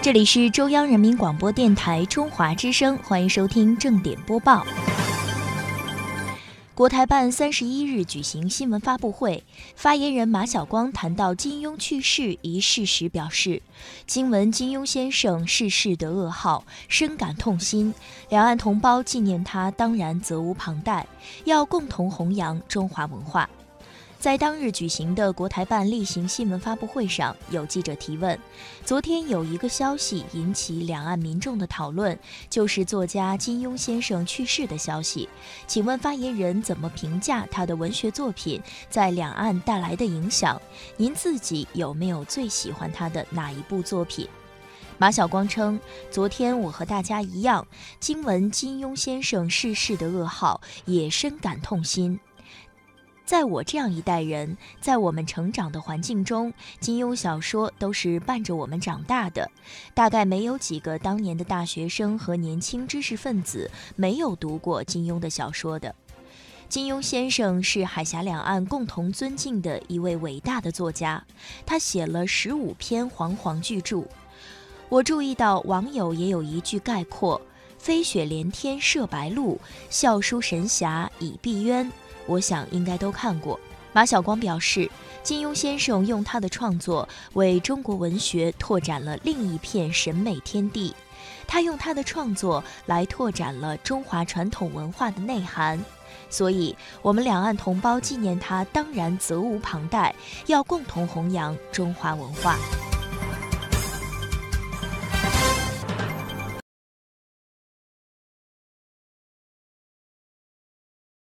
这里是中央人民广播电台中华之声，欢迎收听正点播报。国台办三十一日举行新闻发布会，发言人马晓光谈到金庸去世一事时表示，今闻金庸先生逝世的噩耗，深感痛心。两岸同胞纪念他，当然责无旁贷，要共同弘扬中华文化。在当日举行的国台办例行新闻发布会上，有记者提问：昨天有一个消息引起两岸民众的讨论，就是作家金庸先生去世的消息。请问发言人怎么评价他的文学作品在两岸带来的影响？您自己有没有最喜欢他的哪一部作品？马晓光称：昨天我和大家一样，听闻金庸先生逝世的噩耗，也深感痛心。在我这样一代人，在我们成长的环境中，金庸小说都是伴着我们长大的。大概没有几个当年的大学生和年轻知识分子没有读过金庸的小说的。金庸先生是海峡两岸共同尊敬的一位伟大的作家，他写了十五篇煌煌巨著。我注意到网友也有一句概括：“飞雪连天射白鹿，笑书神侠倚碧鸳。”我想应该都看过。马晓光表示，金庸先生用他的创作为中国文学拓展了另一片审美天地，他用他的创作来拓展了中华传统文化的内涵。所以，我们两岸同胞纪念他，当然责无旁贷，要共同弘扬中华文化。